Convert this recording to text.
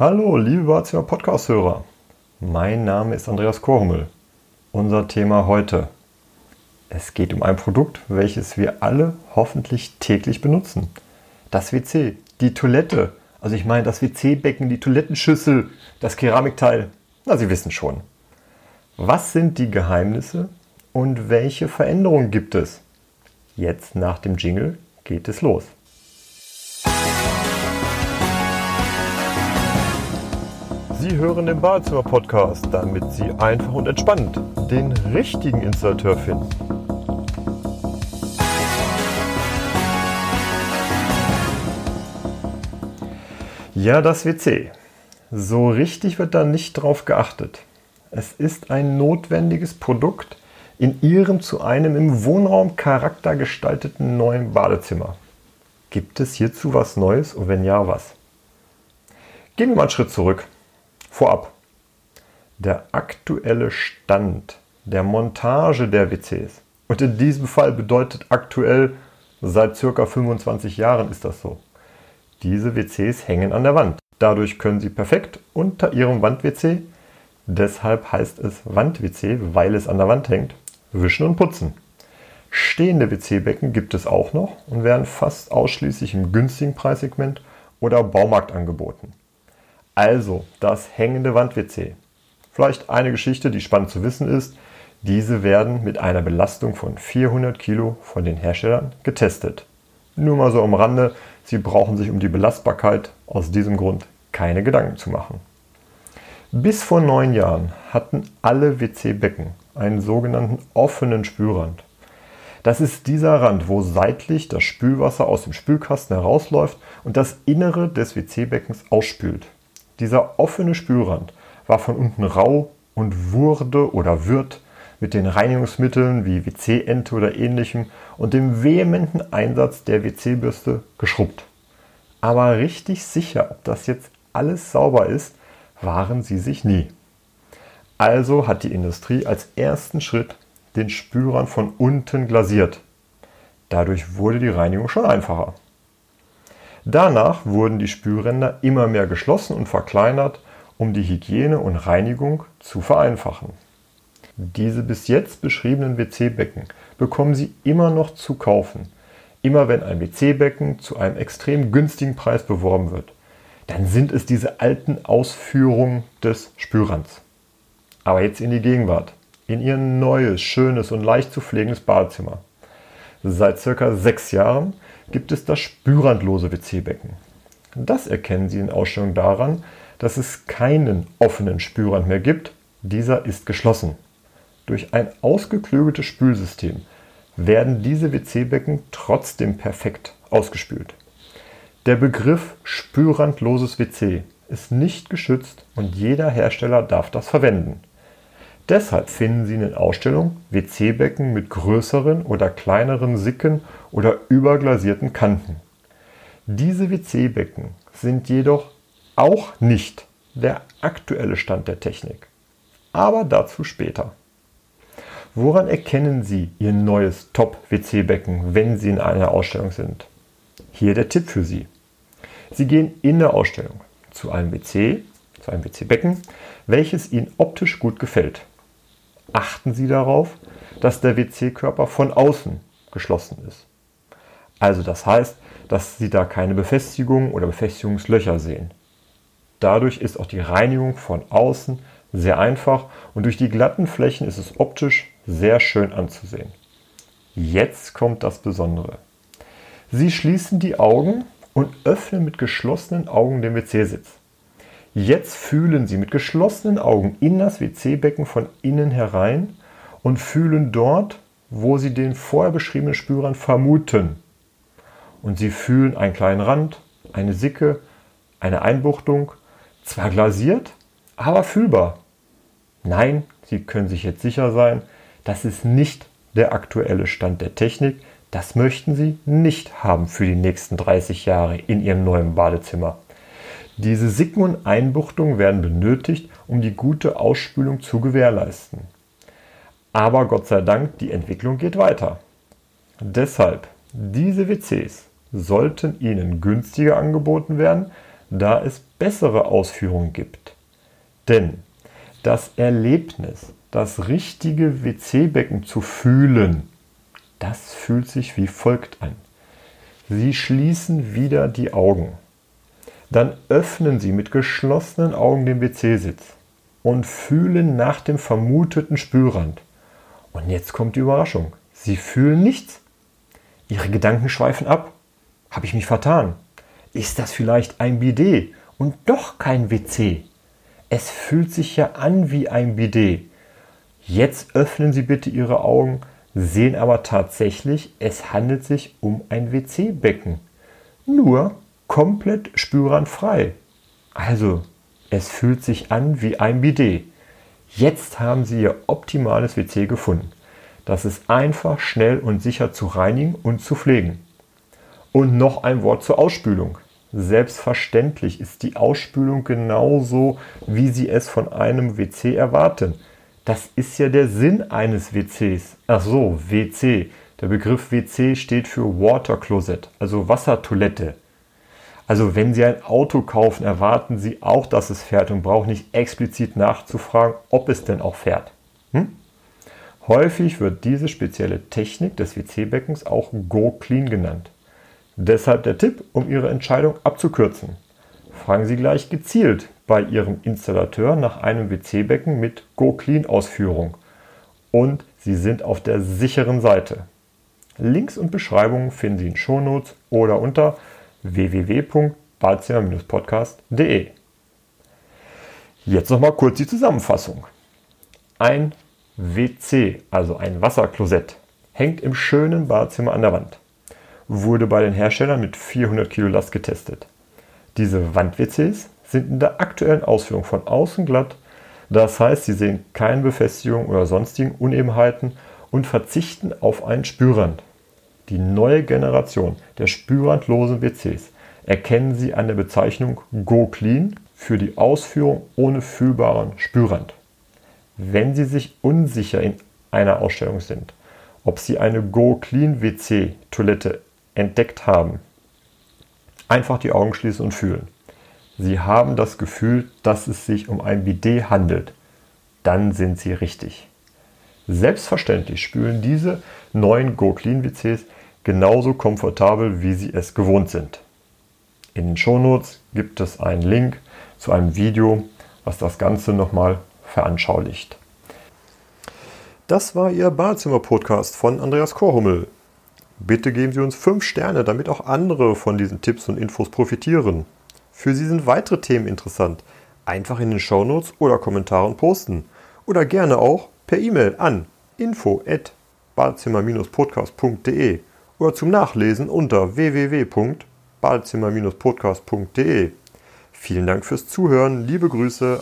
Hallo, liebe Badezimmer Podcast-Hörer. Mein Name ist Andreas Kormel. Unser Thema heute. Es geht um ein Produkt, welches wir alle hoffentlich täglich benutzen. Das WC, die Toilette. Also ich meine das WC-Becken, die Toilettenschüssel, das Keramikteil. Na, Sie wissen schon. Was sind die Geheimnisse und welche Veränderungen gibt es? Jetzt nach dem Jingle geht es los. Sie hören den Badezimmer-Podcast, damit Sie einfach und entspannt den richtigen Installateur finden. Ja, das WC. So richtig wird da nicht drauf geachtet. Es ist ein notwendiges Produkt in Ihrem zu einem im Wohnraum Charakter gestalteten neuen Badezimmer. Gibt es hierzu was Neues und wenn ja, was? Gehen wir mal einen Schritt zurück. Vorab. Der aktuelle Stand der Montage der WCs. Und in diesem Fall bedeutet aktuell, seit circa 25 Jahren ist das so. Diese WCs hängen an der Wand. Dadurch können sie perfekt unter ihrem Wand-WC, deshalb heißt es Wand-WC, weil es an der Wand hängt, wischen und putzen. Stehende WC-Becken gibt es auch noch und werden fast ausschließlich im günstigen Preissegment oder Baumarkt angeboten. Also das hängende Wand-WC. Vielleicht eine Geschichte, die spannend zu wissen ist. Diese werden mit einer Belastung von 400 Kilo von den Herstellern getestet. Nur mal so am Rande, Sie brauchen sich um die Belastbarkeit aus diesem Grund keine Gedanken zu machen. Bis vor neun Jahren hatten alle WC-Becken einen sogenannten offenen Spülrand. Das ist dieser Rand, wo seitlich das Spülwasser aus dem Spülkasten herausläuft und das Innere des WC-Beckens ausspült. Dieser offene Spülrand war von unten rau und wurde oder wird mit den Reinigungsmitteln wie WC-Ente oder ähnlichem und dem vehementen Einsatz der WC-Bürste geschrubbt. Aber richtig sicher, ob das jetzt alles sauber ist, waren sie sich nie. Also hat die Industrie als ersten Schritt den Spülrand von unten glasiert. Dadurch wurde die Reinigung schon einfacher. Danach wurden die Spülränder immer mehr geschlossen und verkleinert, um die Hygiene und Reinigung zu vereinfachen. Diese bis jetzt beschriebenen WC-Becken bekommen Sie immer noch zu kaufen. Immer wenn ein WC-Becken zu einem extrem günstigen Preis beworben wird, dann sind es diese alten Ausführungen des Spülrands. Aber jetzt in die Gegenwart, in Ihr neues, schönes und leicht zu pflegendes Badezimmer. Seit circa sechs Jahren gibt es das spürrandlose WC-Becken. Das erkennen Sie in Ausstellung daran, dass es keinen offenen Spülrand mehr gibt. Dieser ist geschlossen. Durch ein ausgeklügeltes Spülsystem werden diese WC-Becken trotzdem perfekt ausgespült. Der Begriff spülrandloses WC ist nicht geschützt und jeder Hersteller darf das verwenden. Deshalb finden Sie in den Ausstellungen WC-Becken mit größeren oder kleineren Sicken oder überglasierten Kanten. Diese WC-Becken sind jedoch auch nicht der aktuelle Stand der Technik. Aber dazu später. Woran erkennen Sie Ihr neues Top-WC-Becken, wenn Sie in einer Ausstellung sind? Hier der Tipp für Sie. Sie gehen in der Ausstellung zu einem WC, zu einem WC-Becken, welches Ihnen optisch gut gefällt achten Sie darauf, dass der WC-Körper von außen geschlossen ist. Also das heißt, dass Sie da keine Befestigungen oder Befestigungslöcher sehen. Dadurch ist auch die Reinigung von außen sehr einfach und durch die glatten Flächen ist es optisch sehr schön anzusehen. Jetzt kommt das Besondere. Sie schließen die Augen und öffnen mit geschlossenen Augen den WC-Sitz. Jetzt fühlen Sie mit geschlossenen Augen in das WC-Becken von innen herein und fühlen dort, wo Sie den vorher beschriebenen Spürrand vermuten. Und Sie fühlen einen kleinen Rand, eine Sicke, eine Einbuchtung, zwar glasiert, aber fühlbar. Nein, Sie können sich jetzt sicher sein, das ist nicht der aktuelle Stand der Technik. Das möchten Sie nicht haben für die nächsten 30 Jahre in Ihrem neuen Badezimmer. Diese Sicken und Einbuchtungen werden benötigt, um die gute Ausspülung zu gewährleisten. Aber Gott sei Dank, die Entwicklung geht weiter. Deshalb, diese WCs sollten Ihnen günstiger angeboten werden, da es bessere Ausführungen gibt. Denn das Erlebnis, das richtige WC-Becken zu fühlen, das fühlt sich wie folgt an. Sie schließen wieder die Augen. Dann öffnen Sie mit geschlossenen Augen den WC-Sitz und fühlen nach dem vermuteten Spülrand. Und jetzt kommt die Überraschung. Sie fühlen nichts. Ihre Gedanken schweifen ab. Habe ich mich vertan? Ist das vielleicht ein Bidet und doch kein WC? Es fühlt sich ja an wie ein Bidet. Jetzt öffnen Sie bitte Ihre Augen, sehen aber tatsächlich, es handelt sich um ein WC-Becken. Nur komplett spürrandfrei. Also, es fühlt sich an wie ein Bidet. Jetzt haben Sie Ihr optimales WC gefunden. Das ist einfach, schnell und sicher zu reinigen und zu pflegen. Und noch ein Wort zur Ausspülung. Selbstverständlich ist die Ausspülung genauso, wie Sie es von einem WC erwarten. Das ist ja der Sinn eines WCs. Ach so, WC. Der Begriff WC steht für Water Closet, also Wassertoilette. Also wenn Sie ein Auto kaufen, erwarten Sie auch, dass es fährt und brauchen nicht explizit nachzufragen, ob es denn auch fährt. Hm? Häufig wird diese spezielle Technik des WC-Beckens auch Go Clean genannt. Deshalb der Tipp, um Ihre Entscheidung abzukürzen. Fragen Sie gleich gezielt bei Ihrem Installateur nach einem WC-Becken mit Go Clean Ausführung und Sie sind auf der sicheren Seite. Links und Beschreibungen finden Sie in Shownotes oder unter www.badezimmer-podcast.de. Jetzt nochmal kurz die Zusammenfassung. Ein WC, also ein Wasserklosett, hängt im schönen Badezimmer an der Wand wurde bei den Herstellern mit 400 Kilo Last getestet. Diese Wand-WCs sind in der aktuellen Ausführung von außen glatt, das heißt, sie sehen keine Befestigung oder sonstigen Unebenheiten und verzichten auf einen Spülrand. Die neue Generation der spülrandlosen WCs erkennen Sie an der Bezeichnung Go Clean für die Ausführung ohne fühlbaren Spülrand. Wenn Sie sich unsicher in einer Ausstellung sind, ob Sie eine Go Clean WC Toilette entdeckt haben. Einfach die Augen schließen und fühlen. Sie haben das Gefühl, dass es sich um ein Bidet handelt. Dann sind Sie richtig. Selbstverständlich spülen diese neuen Go Clean WCs genauso komfortabel, wie Sie es gewohnt sind. In den Shownotes gibt es einen Link zu einem Video, was das Ganze nochmal veranschaulicht. Das war Ihr Badezimmer-Podcast von Andreas Korhummel. Bitte geben Sie uns 5 Sterne, damit auch andere von diesen Tipps und Infos profitieren. Für Sie sind weitere Themen interessant. Einfach in den Shownotes oder Kommentaren posten. Oder gerne auch per E-Mail an info@badezimmer-podcast.de oder zum Nachlesen unter www.badezimmer-podcast.de. Vielen Dank fürs Zuhören. Liebe Grüße.